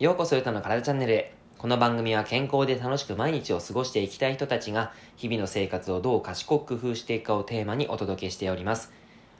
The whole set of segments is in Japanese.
ようこそ歌の体チャンネルへ。この番組は健康で楽しく毎日を過ごしていきたい人たちが日々の生活をどう賢く工夫していくかをテーマにお届けしております。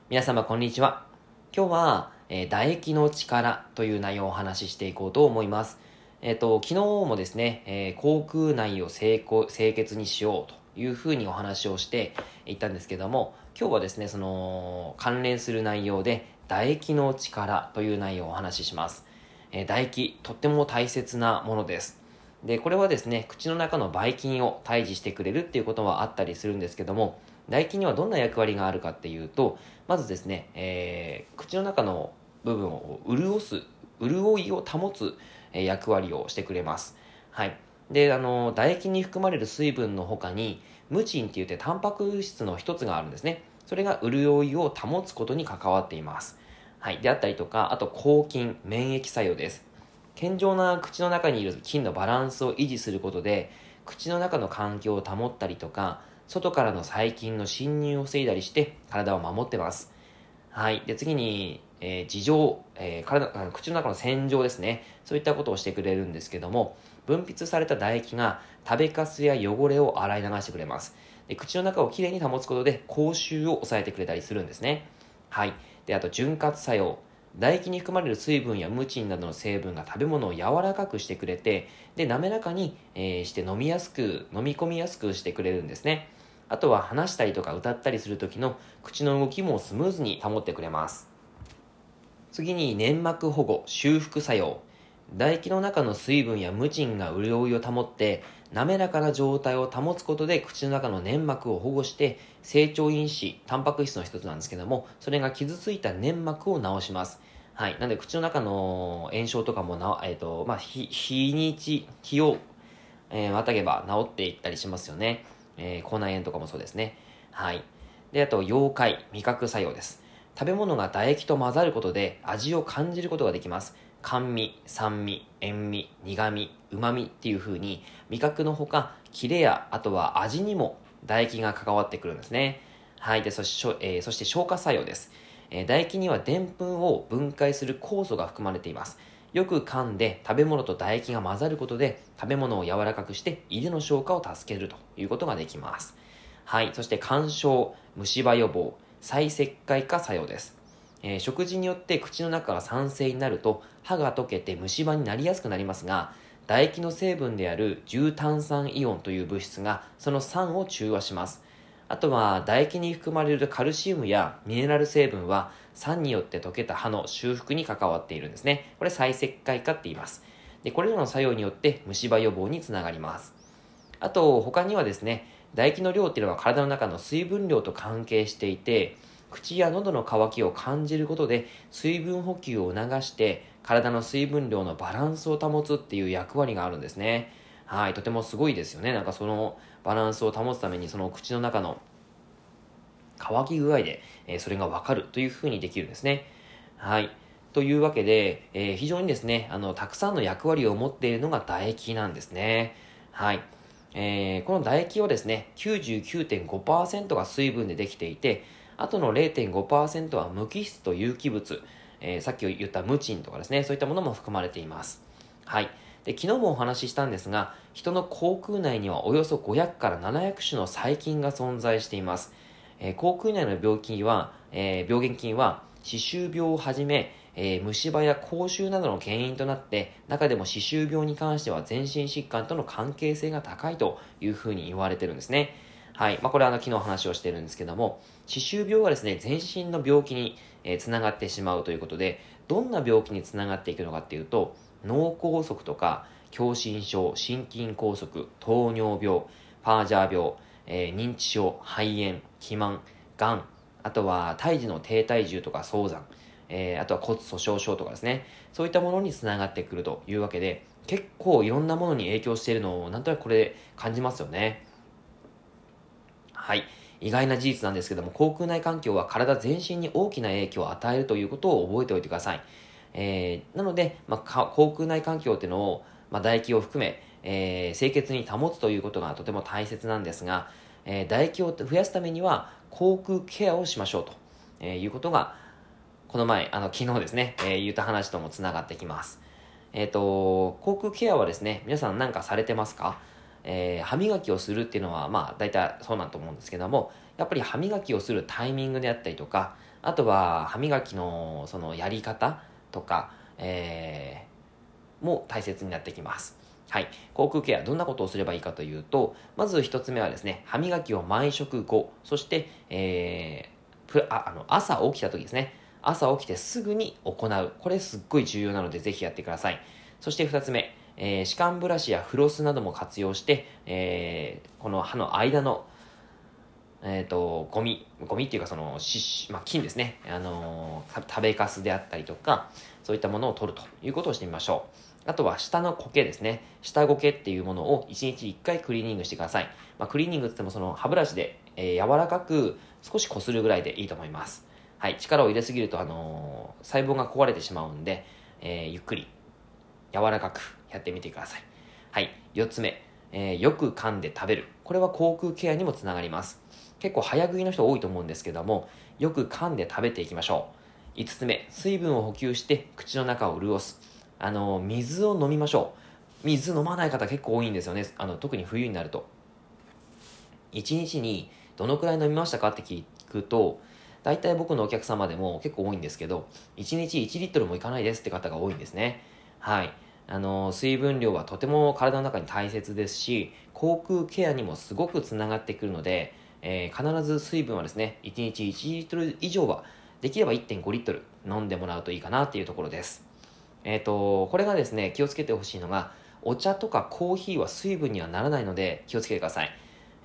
皆様こんにちは。今日は、えー、唾液の力という内容をお話ししていこうと思います。えっ、ー、と、昨日もですね、えー、口腔内を清清潔にしようというふうにお話をしていったんですけども、今日はですね、その関連する内容で唾液の力という内容をお話しします。え唾液、とっても大切なものです。で、これはですね、口の中のばい菌を退治してくれるっていうことはあったりするんですけども、唾液にはどんな役割があるかっていうと、まずですね、えー、口の中の部分を潤す、潤いを保つ役割をしてくれます。はい。で、あの、唾液に含まれる水分の他に、ムチンって言ってタンパク質の一つがあるんですね。それが潤いを保つことに関わっています。はい。であったりとか、あと抗菌、免疫作用です。健常な口の中にいる菌のバランスを維持することで、口の中の環境を保ったりとか、外からの細菌の侵入を防いだりして体を守ってます。はい。で、次に、えー、事情、えー、体、口の中の洗浄ですね。そういったことをしてくれるんですけども、分泌された唾液が食べかすや汚れを洗い流してくれます。で口の中をきれいに保つことで口臭を抑えてくれたりするんですね。はい。で、あと、潤滑作用。唾液に含まれる水分やムチンなどの成分が食べ物を柔らかくしてくれて、で、滑らかに、えー、して飲みやすく、飲み込みやすくしてくれるんですね。あとは話したりとか歌ったりする時の口の動きもスムーズに保ってくれます。次に粘膜保護、修復作用。唾液の中の水分やムチンが潤いを保って滑らかな状態を保つことで口の中の粘膜を保護して成長因子タンパク質の一つなんですけどもそれが傷ついた粘膜を治しますはい。なので、口の中の炎症とかもな、え、ー、と、まあ、日、日にち、日を、えー、またげば治っていったりしますよね。えー、口内炎とかもそうですね。はい。で、あと、溶解、味覚作用です。食べ物が唾液と混ざることで味を感じることができます。甘味、酸味、塩味、苦味、旨味っていう風に味覚のほか、キレやあとは味にも唾液が関わってくるんですね。はい。で、そして、えー、そして消化作用です。えー、唾液にはでんぷんを分解する酵素が含まれています。よく噛んで食べ物と唾液が混ざることで食べ物を柔らかくして胃での消化を助けるということができます。はい。そして干渉、虫歯予防、再石灰化作用です。えー、食事によって口の中が酸性になると歯が溶けて虫歯になりやすくなりますが唾液の成分である重炭酸イオンという物質がその酸を中和します。あとは唾液に含まれるカルシウムやミネラル成分は酸によって溶けた歯の修復に関わっているんですね。これ再石灰化って言います。でこれらの作用によって虫歯予防につながります。あと他にはですね唾液の量っていうのは体の中の水分量と関係していて口や喉の渇きを感じることで水分補給を促して体の水分量のバランスを保つっていう役割があるんですね。はいとてもすごいですよね。なんかそのバランスを保つためにその口の中の乾き具合で、えー、それがわかるというふうにできるんですね。はい。というわけで、えー、非常にですねあのたくさんの役割を持っているのが唾液なんですね。はい。えー、この唾液はですね99.5%が水分でできていてあとの0.5%は無機質と有機物、えー、さっき言ったムチンとかですね、そういったものも含まれています。はい。で昨日もお話ししたんですが、人の口腔内にはおよそ500から700種の細菌が存在しています。えー、口腔内の病気は、え、病原菌は、歯周病をはじめ、えー、虫歯や口臭などの原因となって、中でも歯周病に関しては全身疾患との関係性が高いというふうに言われてるんですね。はい。まあ、これはあの、昨日話をしてるんですけども、歯周病はですね、全身の病気に、えー、つながってしまうということで、どんな病気につながっていくのかっていうと、脳梗塞とか、狭心症、心筋梗塞、糖尿病、パージャー病、えー、認知症、肺炎、肥満、がん、あとは胎児の低体重とか早産、えー、あとは骨粗鬆症とかですね、そういったものにつながってくるというわけで、結構いろんなものに影響しているのをなんとなくこれで感じますよね。はい。意外な事実なんですけども、口腔内環境は体全身に大きな影響を与えるということを覚えておいてください。えー、なので、まあ、口腔内環境っていうのを、まあ、唾液を含め、えー、清潔に保つということがとても大切なんですが、えー、唾液を増やすためには口腔ケアをしましょうと、えー、いうことが、この前、あの、昨日ですね、えー、言った話ともつながってきます。えっ、ー、と、口腔ケアはですね、皆さん何かされてますか？えー、歯磨きをするっていうのは、まあ、大体そうなんと思うんですけども、やっぱり歯磨きをするタイミングであったりとか、あとは歯磨きのそのやり方とか、えー、も大切になってきます。はい。口腔ケア、どんなことをすればいいかというと、まず一つ目はですね、歯磨きを毎食後、そして、えー、ああの朝起きた時ですね、朝起きてすぐに行う。これすっごい重要なので、ぜひやってください。そして二つ目、えー、歯間ブラシやフロスなども活用して、えー、この歯の間の、えっ、ー、と、ゴミ、ゴミっていうかその、しまあ、菌ですね。あのー、食べかすであったりとか、そういったものを取るということをしてみましょう。あとは下の苔ですね。下苔っていうものを1日1回クリーニングしてください。まあ、クリーニングって言ってもその歯ブラシで、えー、柔らかく少し擦るぐらいでいいと思います。はい。力を入れすぎると、あのー、細胞が壊れてしまうんで、えー、ゆっくり、柔らかくやってみてください。はい。4つ目。えー、よく噛んで食べる。これは口腔ケアにもつながります。結構早食いの人多いと思うんですけども、よく噛んで食べていきましょう。5つ目、水分を補給して口の中を潤す。あの、水を飲みましょう。水飲まない方結構多いんですよね。あの、特に冬になると。1日にどのくらい飲みましたかって聞くと、大体僕のお客様でも結構多いんですけど、1日1リットルもいかないですって方が多いんですね。はい。あの、水分量はとても体の中に大切ですし、口腔ケアにもすごくつながってくるので、えー、必ず水分はですね、1日1リットル以上は、できれば1.5リットル飲んでもらうといいかなっていうところです。えっ、ー、と、これがですね、気をつけてほしいのが、お茶とかコーヒーは水分にはならないので気をつけてください。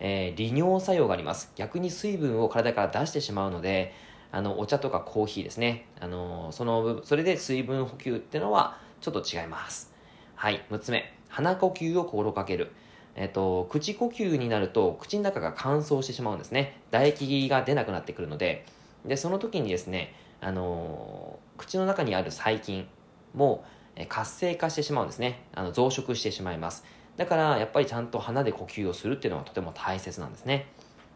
えー、利尿作用があります。逆に水分を体から出してしまうので、あの、お茶とかコーヒーですね。あの、その、それで水分補給っていうのはちょっと違います。はい、6つ目。鼻呼吸を心がける。えっと、口呼吸になると口の中が乾燥してしまうんですね。唾液が出なくなってくるので、で、その時にですね、あのー、口の中にある細菌も活性化してしまうんですね。あの増殖してしまいます。だから、やっぱりちゃんと鼻で呼吸をするっていうのはとても大切なんですね。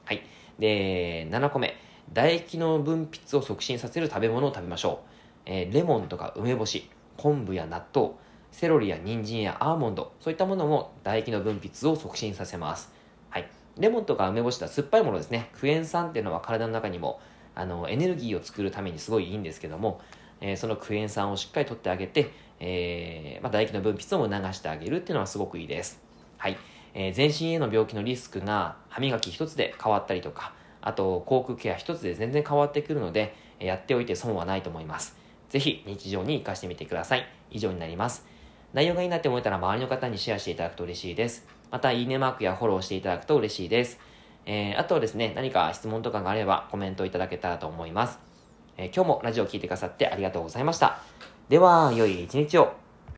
はい。で、7個目。唾液の分泌を促進させる食べ物を食べましょう。えー、レモンとか梅干し、昆布や納豆、セロリや人参やアーモンド、そういったものも唾液の分泌を促進させます。はい。レモンとか梅干しは酸っぱいものですね。クエン酸っていうのは体の中にもあのエネルギーを作るためにすごいいいんですけども、えー、そのクエン酸をしっかりとってあげて、えー、まあ、唾液の分泌を促してあげるっていうのはすごくいいです。はい。えー、全身への病気のリスクが歯磨き一つで変わったりとか、あと口腔ケア一つで全然変わってくるので、やっておいて損はないと思います。ぜひ日常に活かしてみてください。以上になります。内容がいいなって思えたら周りの方にシェアしていただくと嬉しいです。また、いいねマークやフォローしていただくと嬉しいです。えー、あとはですね、何か質問とかがあればコメントいただけたらと思います。えー、今日もラジオを聴いてくださってありがとうございました。では、良い一日を。